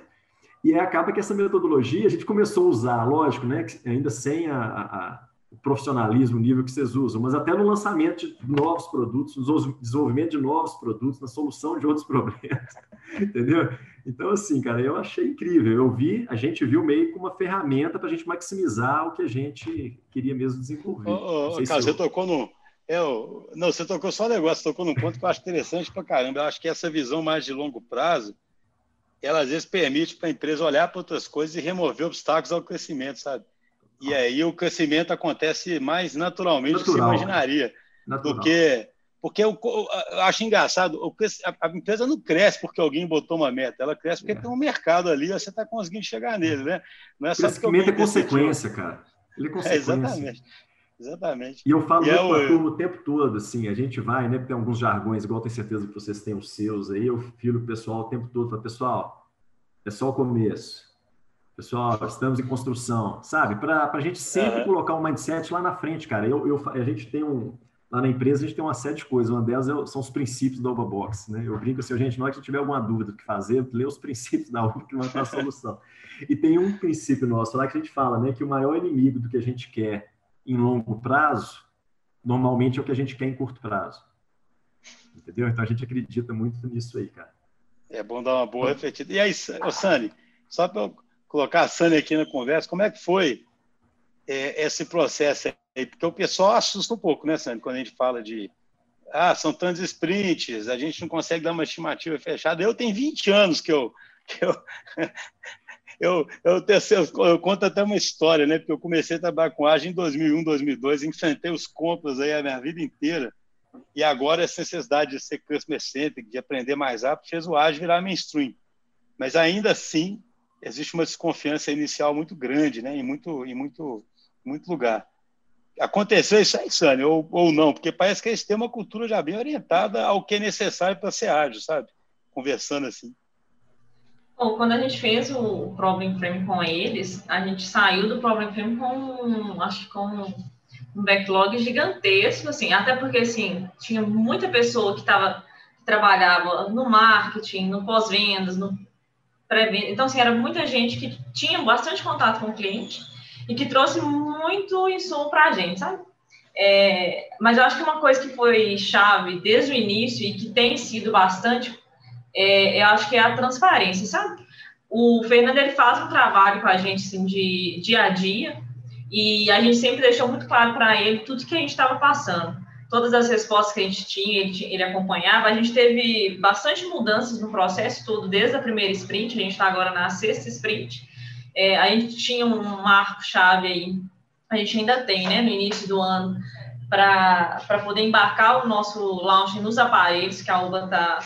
Speaker 5: E aí acaba que essa metodologia a gente começou a usar, lógico, né, ainda sem a, a, o profissionalismo, o nível que vocês usam, mas até no lançamento de novos produtos, no desenvolvimento de novos produtos, na solução de outros problemas, entendeu? Então, assim, cara, eu achei incrível. Eu vi, a gente viu meio como uma ferramenta para a gente maximizar o que a gente queria mesmo desenvolver.
Speaker 1: Ô, ô, cara, você tocou no. Eu, não, você tocou só um negócio, tocou num ponto que eu acho interessante para caramba. Eu acho que essa visão mais de longo prazo, ela às vezes permite para a empresa olhar para outras coisas e remover obstáculos ao crescimento, sabe? E aí o crescimento acontece mais naturalmente do que se imaginaria. Natural. Do que. Porque eu, eu acho engraçado, a, a, empresa não cresce porque alguém botou uma meta, ela cresce porque é. tem um mercado ali você está conseguindo chegar nele, né?
Speaker 5: Não é só crescimento é consequência, cara. Ele é, é consequência. É,
Speaker 1: exatamente. Exatamente.
Speaker 5: E eu falo e é o... turma o tempo todo, assim, a gente vai, né? Tem alguns jargões, igual tenho certeza que vocês têm os seus aí, eu filo o pessoal o tempo todo, falo, pessoal, é só o começo Pessoal, estamos em construção, sabe? Para a gente sempre colocar um mindset lá na frente, cara. Eu, eu, a gente tem um. Lá na empresa, a gente tem uma série de coisas. Uma delas é, são os princípios da Box, né? Eu brinco assim, gente, na hora que tiver alguma dúvida do que fazer, lê os princípios da Uva que vai ter a solução. e tem um princípio nosso lá que a gente fala, né? Que o maior inimigo do que a gente quer em longo prazo, normalmente é o que a gente quer em curto prazo. Entendeu? Então a gente acredita muito nisso aí, cara.
Speaker 1: É bom dar uma boa refletida. E aí, Sani, só para eu colocar a Sânia aqui na conversa, como é que foi é, esse processo aí? Porque o pessoal assusta um pouco, né, Sânia, quando a gente fala de ah, são tantos sprints, a gente não consegue dar uma estimativa fechada. Eu tenho 20 anos que eu. Que eu eu, eu, eu, eu, conto até uma história, né? Porque eu comecei a trabalhar com ágil em 2001, 2002, enfrentei os compras aí a minha vida inteira. E agora essa necessidade de ser customer centric, de aprender mais rápido, fez o ágil virar mainstream. Mas ainda assim, existe uma desconfiança inicial muito grande, né? Em muito, em muito, muito lugar. Aconteceu isso aí, Sânia, ou, ou não? Porque parece que eles têm uma cultura já bem orientada ao que é necessário para ser ágil, sabe? Conversando assim.
Speaker 4: Bom, quando a gente fez o Problem Frame com eles, a gente saiu do Problem Frame com, acho que com um backlog gigantesco, assim, até porque, assim, tinha muita pessoa que estava trabalhava no marketing, no pós-vendas, no então, assim, era muita gente que tinha bastante contato com o cliente e que trouxe muito insumo para a gente, sabe? É, mas eu acho que uma coisa que foi chave desde o início e que tem sido bastante, é, eu acho que é a transparência, sabe? O Fernando ele faz um trabalho com a gente assim, de dia a dia e a gente sempre deixou muito claro para ele tudo que a gente estava passando todas as respostas que a gente tinha, ele, ele acompanhava. A gente teve bastante mudanças no processo todo, desde a primeira sprint, a gente está agora na sexta sprint. É, a gente tinha um marco-chave aí, a gente ainda tem, né, no início do ano, para poder embarcar o nosso launch nos aparelhos que a UBA está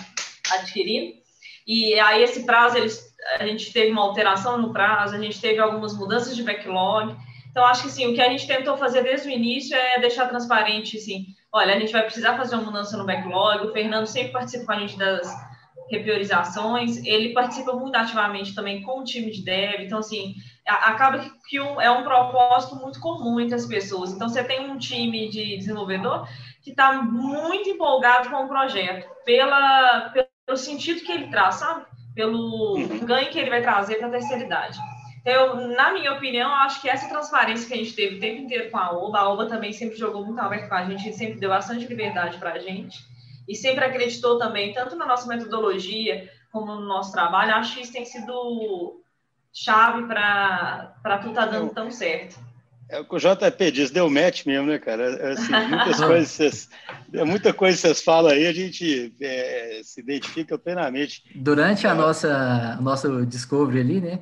Speaker 4: adquirindo. E aí, esse prazo, eles, a gente teve uma alteração no prazo, a gente teve algumas mudanças de backlog. Então, acho que sim, o que a gente tentou fazer desde o início é deixar transparente, assim, olha, a gente vai precisar fazer uma mudança no backlog, o Fernando sempre participa com a gente das, repriorizações, ele participa muito ativamente também com o time de dev, então, assim, acaba que, é um propósito muito comum entre as pessoas. Então, você tem um time de desenvolvedor que está muito empolgado com o projeto, pela, pelo sentido que ele traz, sabe? Pelo uhum. ganho que ele vai trazer para a terceira idade. Então, eu, na minha opinião, acho que essa transparência que a gente teve o tempo inteiro com a OBA, a OBA também sempre jogou muito aberto com a gente, sempre deu bastante liberdade para a gente, e sempre acreditou também, tanto na nossa metodologia como no nosso trabalho, acho que isso tem sido chave para tudo estar tá dando tão certo.
Speaker 1: É o que o JP diz, deu match mesmo, né, cara? É, assim, muitas coisas, vocês, é muita coisa que vocês falam aí, a gente é, se identifica plenamente.
Speaker 2: Durante a é. nossa nosso discovery ali, né?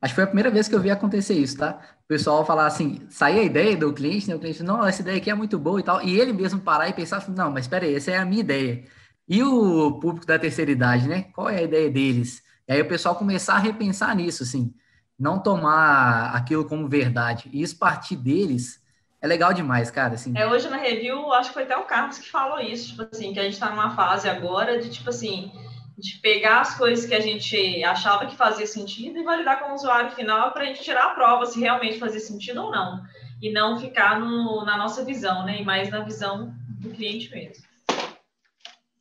Speaker 2: Acho que foi a primeira vez que eu vi acontecer isso, tá? O pessoal falar assim, sair a ideia do cliente, né? O cliente, não, essa ideia aqui é muito boa e tal. E ele mesmo parar e pensar, assim, não, mas espera aí, essa é a minha ideia. E o público da terceira idade, né? Qual é a ideia deles? E aí o pessoal começar a repensar nisso, assim. Não tomar aquilo como verdade. E isso partir deles é legal demais, cara. Assim.
Speaker 4: É, hoje na review, acho que foi até o Carlos que falou isso, tipo assim, que a gente tá numa fase agora de, tipo assim, de pegar as coisas que a gente achava que fazia sentido e validar com o usuário final para a gente tirar a prova se realmente fazia sentido ou não. E não ficar no, na nossa visão, né? E mais na visão do cliente mesmo.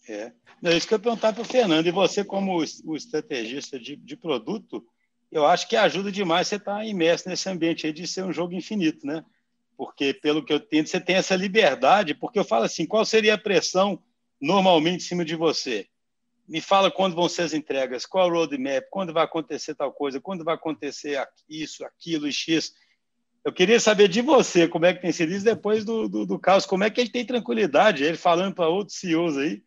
Speaker 1: É. É isso que eu ia perguntar para o Fernando. E você, como o estrategista de, de produto, eu acho que ajuda demais você estar tá imerso nesse ambiente aí de ser um jogo infinito, né? Porque, pelo que eu entendo, você tem essa liberdade, porque eu falo assim, qual seria a pressão normalmente em cima de você? me fala quando vão ser as entregas, qual o roadmap, quando vai acontecer tal coisa, quando vai acontecer isso, aquilo e X. Eu queria saber de você como é que tem sido isso depois do, do, do caos, como é que ele tem tranquilidade, ele falando para outros CEOs aí,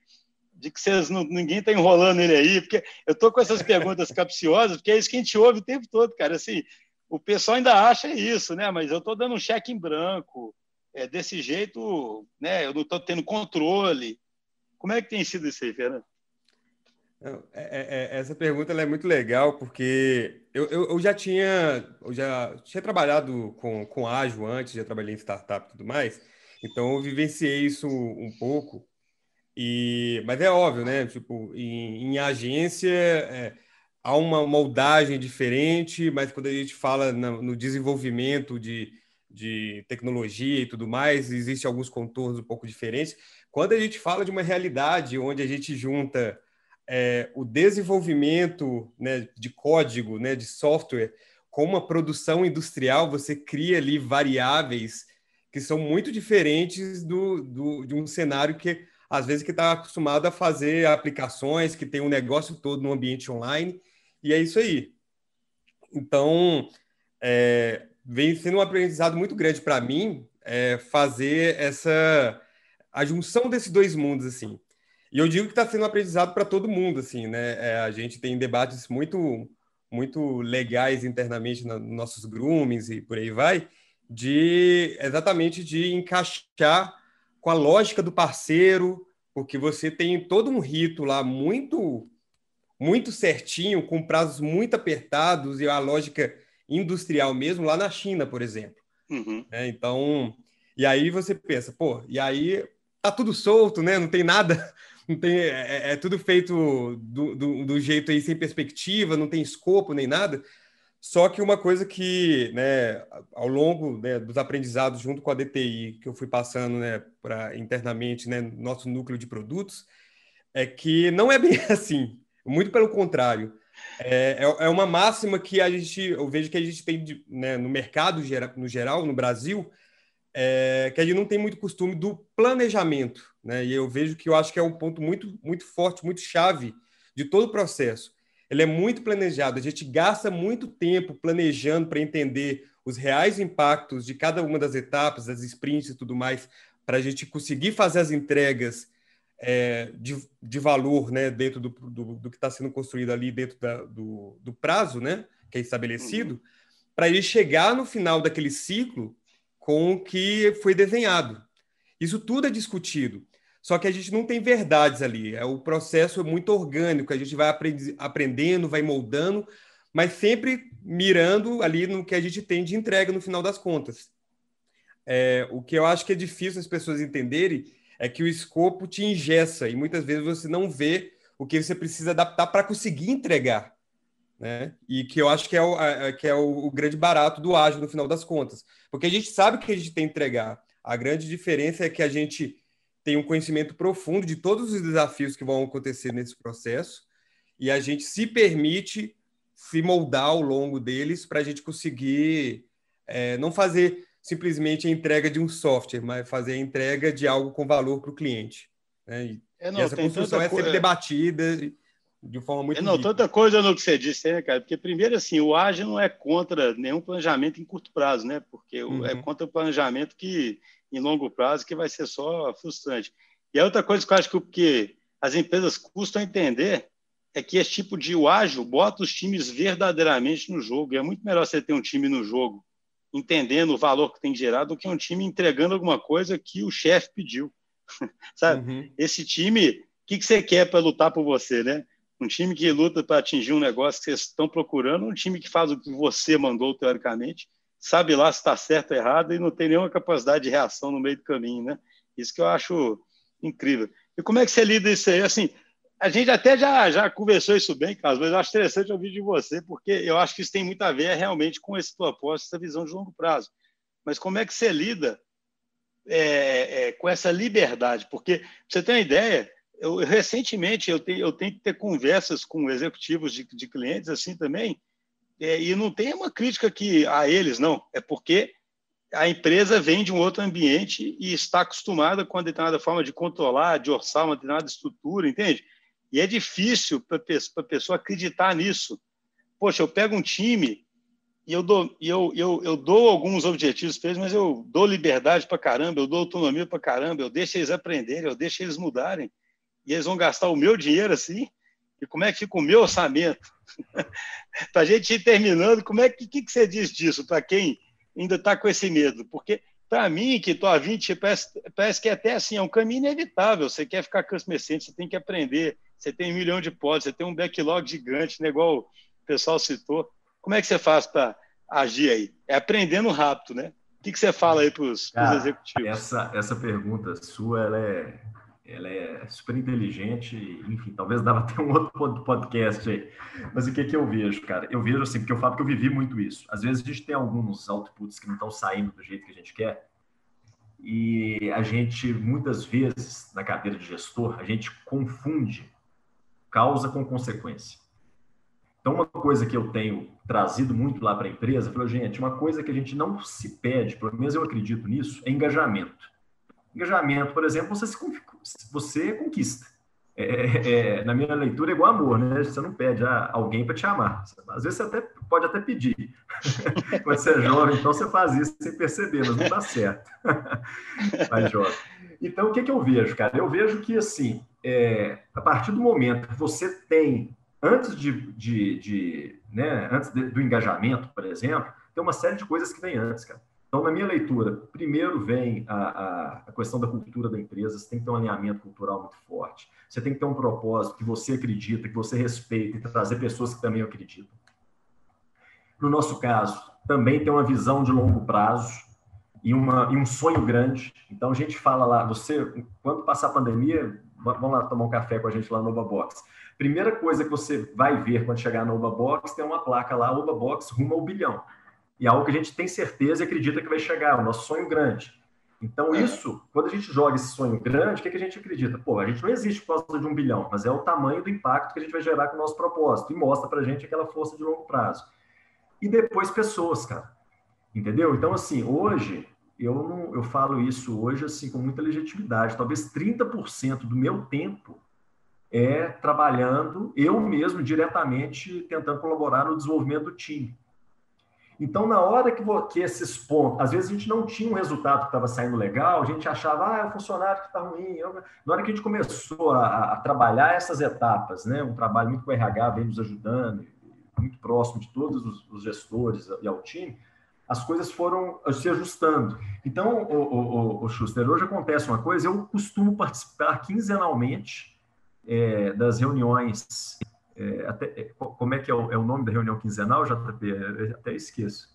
Speaker 1: de que vocês não, ninguém está enrolando ele aí, porque eu estou com essas perguntas capciosas, porque é isso que a gente ouve o tempo todo, cara. Assim, o pessoal ainda acha isso, né? Mas eu estou dando um cheque em branco, é, desse jeito, né? Eu não estou tendo controle. Como é que tem sido isso aí, Fernando?
Speaker 3: É, é, é, essa pergunta é muito legal porque eu, eu, eu, já tinha eu já tinha trabalhado com, com ágil antes, já trabalhei em startup e tudo mais, então eu vivenciei isso um pouco. E, mas é óbvio, né? Tipo, em, em agência é, há uma moldagem diferente, mas quando a gente fala no, no desenvolvimento de, de tecnologia e tudo mais, existem alguns contornos um pouco diferentes. Quando a gente fala de uma realidade onde a gente junta é, o desenvolvimento né, de código, né, de software, com uma produção industrial, você cria ali variáveis que são muito diferentes do, do de um cenário que, às vezes, que está acostumado a fazer aplicações, que tem um negócio todo no ambiente online, e é isso aí. Então, é, vem sendo um aprendizado muito grande para mim é, fazer essa a junção desses dois mundos assim e eu digo que está sendo um aprendizado para todo mundo, assim, né? É, a gente tem debates muito, muito legais internamente nos nossos groomings e por aí vai, de exatamente de encaixar com a lógica do parceiro, porque você tem todo um rito lá muito muito certinho, com prazos muito apertados e a lógica industrial mesmo lá na China, por exemplo. Uhum. É, então, e aí você pensa, pô, e aí tá tudo solto, né? Não tem nada, não tem, é, é, é tudo feito do, do, do, jeito aí sem perspectiva, não tem escopo nem nada. Só que uma coisa que, né, ao longo né, dos aprendizados junto com a DTI que eu fui passando, né, para internamente, né, nosso núcleo de produtos, é que não é bem assim. Muito pelo contrário. É, é, é uma máxima que a gente, eu vejo que a gente tem né, no mercado no geral, no Brasil, é, que a gente não tem muito costume do planejamento, né? E eu vejo que eu acho que é um ponto muito, muito forte, muito chave de todo o processo. Ele é muito planejado, a gente gasta muito tempo planejando para entender os reais impactos de cada uma das etapas, das sprints e tudo mais, para a gente conseguir fazer as entregas é, de, de valor né, dentro do, do, do que está sendo construído ali, dentro da, do, do prazo né, que é estabelecido, uhum. para ele chegar no final daquele ciclo com o que foi desenhado. Isso tudo é discutido. Só que a gente não tem verdades ali. É, o processo é muito orgânico, a gente vai aprendendo, vai moldando, mas sempre mirando ali no que a gente tem de entrega no final das contas. É, o que eu acho que é difícil as pessoas entenderem é que o escopo te ingessa e muitas vezes você não vê o que você precisa adaptar para conseguir entregar. Né? E que eu acho que é, o, a, que é o, o, grande barato do ágil no final das contas. Porque a gente sabe que a gente tem que entregar. A grande diferença é que a gente tem um conhecimento profundo de todos os desafios que vão acontecer nesse processo e a gente se permite se moldar ao longo deles para a gente conseguir é, não fazer simplesmente a entrega de um software, mas fazer a entrega de algo com valor para o cliente. Né? É, não, e essa construção é sempre debatida de forma muito.
Speaker 1: É, não, tanta coisa no que você disse, né, cara? Porque, primeiro, assim, o ágil não é contra nenhum planejamento em curto prazo, né? Porque é uhum. é contra o planejamento que, em longo prazo, que vai ser só frustrante. E a outra coisa que eu acho que, que as empresas custam entender é que esse tipo de ágil bota os times verdadeiramente no jogo. E é muito melhor você ter um time no jogo entendendo o valor que tem gerado do que um time entregando alguma coisa que o chefe pediu. Sabe? Uhum. Esse time, o que, que você quer para lutar por você, né? Um time que luta para atingir um negócio que vocês estão procurando, um time que faz o que você mandou, teoricamente, sabe lá se está certo ou errado e não tem nenhuma capacidade de reação no meio do caminho, né? Isso que eu acho incrível. E como é que você lida isso aí? Assim, a gente até já, já conversou isso bem, Carlos, mas eu acho interessante ouvir de você, porque eu acho que isso tem muito a ver realmente com esse propósito, essa visão de longo prazo. Mas como é que você lida é, é, com essa liberdade? Porque, pra você ter uma ideia, eu, recentemente eu tenho, eu tenho que ter conversas com executivos de, de clientes assim também, é, e não tem uma crítica que a eles, não. É porque a empresa vem de um outro ambiente e está acostumada com uma determinada forma de controlar, de orçar uma determinada estrutura, entende? E é difícil para a pessoa acreditar nisso. Poxa, eu pego um time e eu dou, eu, eu, eu dou alguns objetivos para eles, mas eu dou liberdade para caramba, eu dou autonomia para caramba, eu deixo eles aprenderem, eu deixo eles mudarem. E eles vão gastar o meu dinheiro assim? E como é que fica o meu orçamento? para a gente ir terminando, como é que, que, que você diz disso para quem ainda está com esse medo? Porque para mim, que estou há 20, parece, parece que é até assim, é um caminho inevitável. Você quer ficar customer você tem que aprender, você tem um milhão de pods, você tem um backlog gigante, né, igual o pessoal citou. Como é que você faz para agir aí? É aprendendo rápido, né? O que, que você fala aí para os executivos?
Speaker 5: Essa, essa pergunta sua, ela é, ela é super inteligente, enfim, talvez dava até um outro podcast aí. Mas o que, que eu vejo, cara? Eu vejo assim, porque eu falo que eu vivi muito isso. Às vezes a gente tem alguns outputs que não estão saindo do jeito que a gente quer, e a gente, muitas vezes, na cadeira de gestor, a gente confunde causa com consequência. Então, uma coisa que eu tenho trazido muito lá para a empresa, falou, gente, uma coisa que a gente não se pede, pelo menos eu acredito nisso, é engajamento. Engajamento, por exemplo, você, se, você conquista. É, é, é, na minha leitura é igual amor, né? Você não pede a alguém para te amar. Às vezes você até pode até pedir. Quando você é jovem, então você faz isso sem perceber, mas não dá certo. Jovem. Então, o que, que eu vejo, cara? Eu vejo que, assim, é, a partir do momento que você tem, antes de, de, de né, antes de, do engajamento, por exemplo, tem uma série de coisas que vem antes, cara. Então, na minha leitura, primeiro vem a, a, a, questão da cultura da empresa, você tem que ter um alinhamento cultural muito forte, você tem que ter um propósito que você acredita, que você respeita e trazer pessoas que também acreditam. No nosso caso, também tem uma visão de longo prazo, e, uma, e um sonho grande. Então a gente fala lá, você, quando passar a pandemia, vamos lá tomar um café com a gente lá no Nova Box. Primeira coisa que você vai ver quando chegar no Nova Box, tem uma placa lá, Nova Box rumo ao bilhão. E é algo que a gente tem certeza e acredita que vai chegar, o nosso sonho grande. Então, é. isso, quando a gente joga esse sonho grande, o que, que a gente acredita? Pô, a gente não existe por causa de um bilhão, mas é o tamanho do impacto que a gente vai gerar com o nosso propósito e mostra para a gente aquela força de longo prazo. E depois, pessoas, cara. Entendeu? Então, assim, hoje, eu não eu falo isso hoje assim com muita legitimidade. Talvez 30% do meu tempo é trabalhando eu mesmo diretamente tentando colaborar no desenvolvimento do time. Então, na hora que, que esses pontos, às vezes a gente não tinha um resultado que estava saindo legal, a gente achava, ah, é o funcionário que está ruim. Eu... Na hora que a gente começou a, a, trabalhar essas etapas, né, um trabalho muito com o RH, vem nos ajudando, muito próximo de todos os, os gestores e ao time, as coisas foram se ajustando. Então, o, o, o, Schuster, hoje acontece uma coisa, eu costumo participar quinzenalmente é, das reuniões, é, até, é, como é que é o, é o, nome da reunião quinzenal, JP? Eu até esqueço.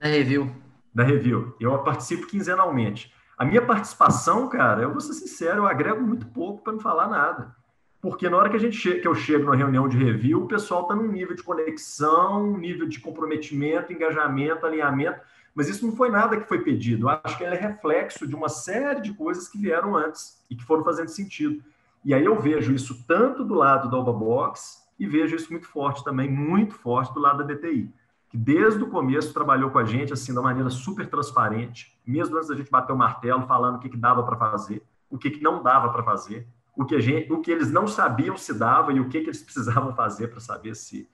Speaker 2: Da Review.
Speaker 5: Da Review. Eu participo quinzenalmente. A minha participação, cara, eu vou ser sincero, eu agrego muito pouco para não falar nada. porque na hora que, a gente que eu chego na reunião de review, o pessoal está num nível de conexão, nível de comprometimento, engajamento, alinhamento, mas isso não foi nada que foi pedido. Eu acho que ele é reflexo de uma série de coisas que vieram antes e que foram fazendo sentido. E aí eu vejo isso tanto do lado da Oba Box e vejo isso muito forte também, muito forte do lado da DTI que desde o começo trabalhou com a gente assim da maneira super transparente, mesmo antes da gente bater o martelo falando o que, que dava para fazer, o que, que não dava para fazer, o que, gente, o que eles não sabiam se dava e o que, que eles precisavam fazer para saber se,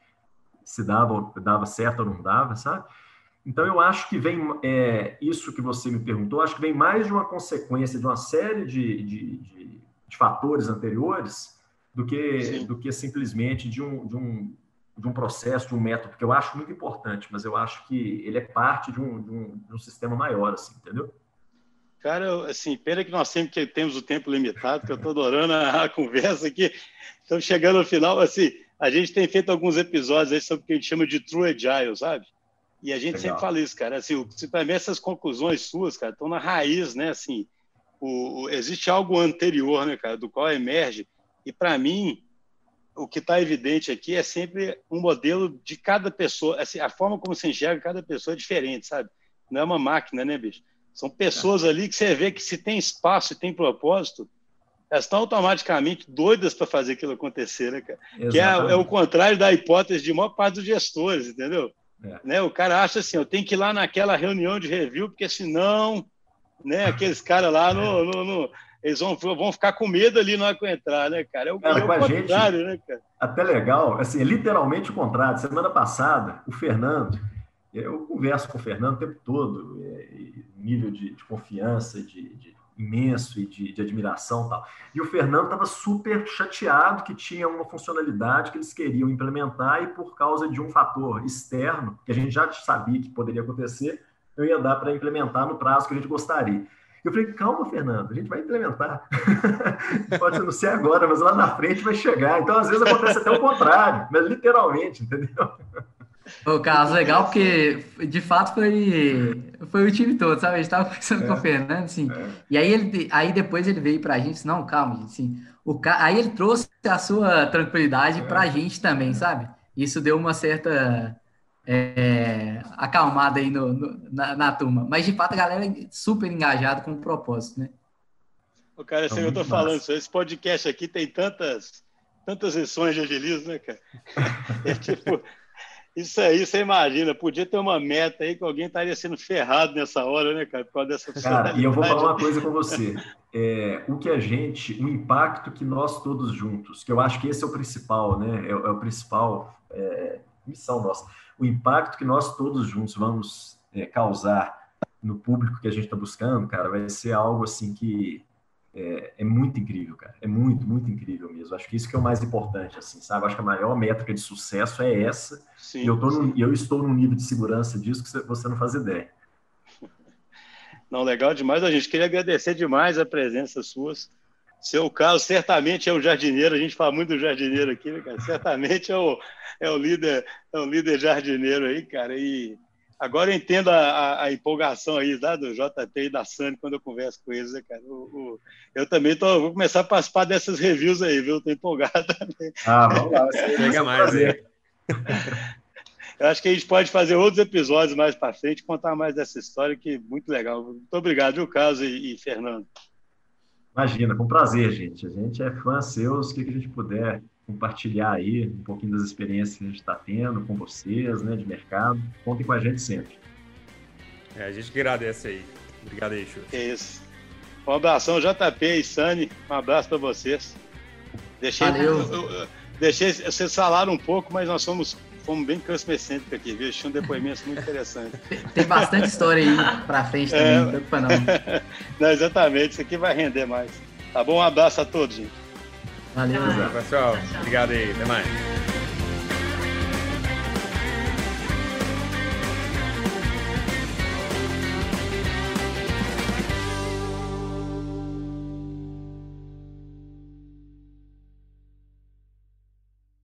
Speaker 5: se dava, dava certo ou não dava, sabe? Então, eu acho que vem é, isso que você me perguntou, acho que vem mais de uma consequência de uma série de, de, de, de fatores anteriores do que, do que simplesmente de um, de um, de um processo, de um método, que eu acho muito importante, mas eu acho que ele é parte de um, de um, de um sistema maior, assim, entendeu?
Speaker 1: Cara, assim, pena que nós sempre temos o tempo limitado, que eu estou adorando a, a, conversa aqui. Estamos chegando ao final, assim, a gente tem feito alguns episódios aí sobre o que a gente chama de True Agile, sabe? E a gente Legal. sempre fala isso, cara, assim, para mim essas conclusões suas, cara, estão na raiz, né, assim, o, o, existe algo anterior, né, cara, do qual emerge, e para mim, o que está evidente aqui é sempre um modelo de cada pessoa, assim, a forma como se enxerga cada pessoa é diferente, sabe? Não é uma máquina, né, bicho? São pessoas ali que você vê que se tem espaço e tem propósito, elas estão automaticamente doidas para fazer aquilo acontecer, né, cara? Exatamente. Que é, é, o contrário da hipótese de maior parte dos gestores, entendeu? É. Né? O cara acha assim, eu tenho que ir lá naquela reunião de review, porque senão, né, aqueles caras lá no, no, no eles vão, vão ficar com medo ali na hora que entrar, né, cara? É o, cara, é o contrário,
Speaker 5: gente, né, cara? Até legal, assim, é literalmente o contrário. Semana passada, o Fernando, eu converso com o Fernando o tempo todo, é, nível de, de confiança, de, de, imenso e de, de admiração tal. E o Fernando estava super chateado que tinha uma funcionalidade que eles queriam implementar e por causa de um fator externo, que a gente já sabia que poderia acontecer, eu ia dar para implementar no prazo que a gente gostaria. Eu falei, calma, Fernando, a gente vai implementar. Pode ser não ser agora, mas lá na frente vai chegar. Então, às vezes, acontece até o contrário, mas literalmente, entendeu?
Speaker 2: O caso legal, porque de fato foi, foi o time todo, sabe? A gente estava conversando é, com o Fernando, assim. É. E aí, ele, aí depois ele veio para a gente, não, calma, gente, assim. O ca... Aí ele trouxe a sua tranquilidade é. para a gente também, sabe? Isso deu uma certa é, acalmada aí no, no na, na, turma. Mas, de fato, a galera é super engajada com o propósito, né?
Speaker 1: O cara, assim, eu tô massa. falando, esse podcast aqui tem tantas, tantas lições de agilismo, né, cara? É, tipo, isso aí, você imagina, podia ter uma meta aí que alguém estaria sendo ferrado nessa hora, né, cara? Por causa dessa
Speaker 5: Cara, e eu vou falar uma coisa com você. É, o que a gente, o impacto que nós todos juntos, que eu acho que esse é o principal, né? É, é o principal é, missão nossa o impacto que nós todos juntos vamos é, causar no público que a gente está buscando, cara, vai ser algo assim que é, é, muito incrível, cara. É muito, muito incrível mesmo. Acho que isso que é o mais importante, assim, sabe? Acho que a maior métrica de sucesso é essa. Sim, e eu, num, eu estou num nível de segurança disso que você não faz ideia.
Speaker 1: Não, legal demais. A gente queria agradecer demais a presença suas. Seu Carlos certamente é o jardineiro, a gente fala muito do jardineiro aqui, né, cara? Certamente é o, é o líder, é o líder jardineiro aí, cara. E agora eu entendo a, a, a empolgação aí tá, do JP e da Sani quando eu converso com eles, né, cara? O, o, eu também tô, vou começar a participar dessas reviews aí, viu? Tô empolgado também.
Speaker 5: Ah, vamos lá.
Speaker 3: Chega mais, né?
Speaker 1: Eu acho que a gente pode fazer outros episódios mais para frente, contar mais dessa história, que é muito legal. Muito obrigado, viu, Carlos e, e Fernando.
Speaker 5: Imagina, com prazer, gente. A gente é fã seus, o que, que a gente puder compartilhar aí um pouquinho das experiências que a gente está tendo com vocês, né, de mercado. Contem com a gente sempre.
Speaker 3: É, a gente que agradece aí. Obrigado aí, Chu.
Speaker 1: É isso. Um abração, JP e Sani. Um abraço para vocês. Deixei, Valeu. Eu, eu, deixei vocês falaram um pouco, mas nós somos fomos bem customer aqui, viu? Tinha um depoimento muito interessante.
Speaker 2: Tem bastante história aí para frente também, é... não preocupa não.
Speaker 1: não. Exatamente, isso aqui vai render mais. Tá bom? Um abraço a todos, gente.
Speaker 2: Valeu,
Speaker 3: Pessoal, obrigado aí, até mais.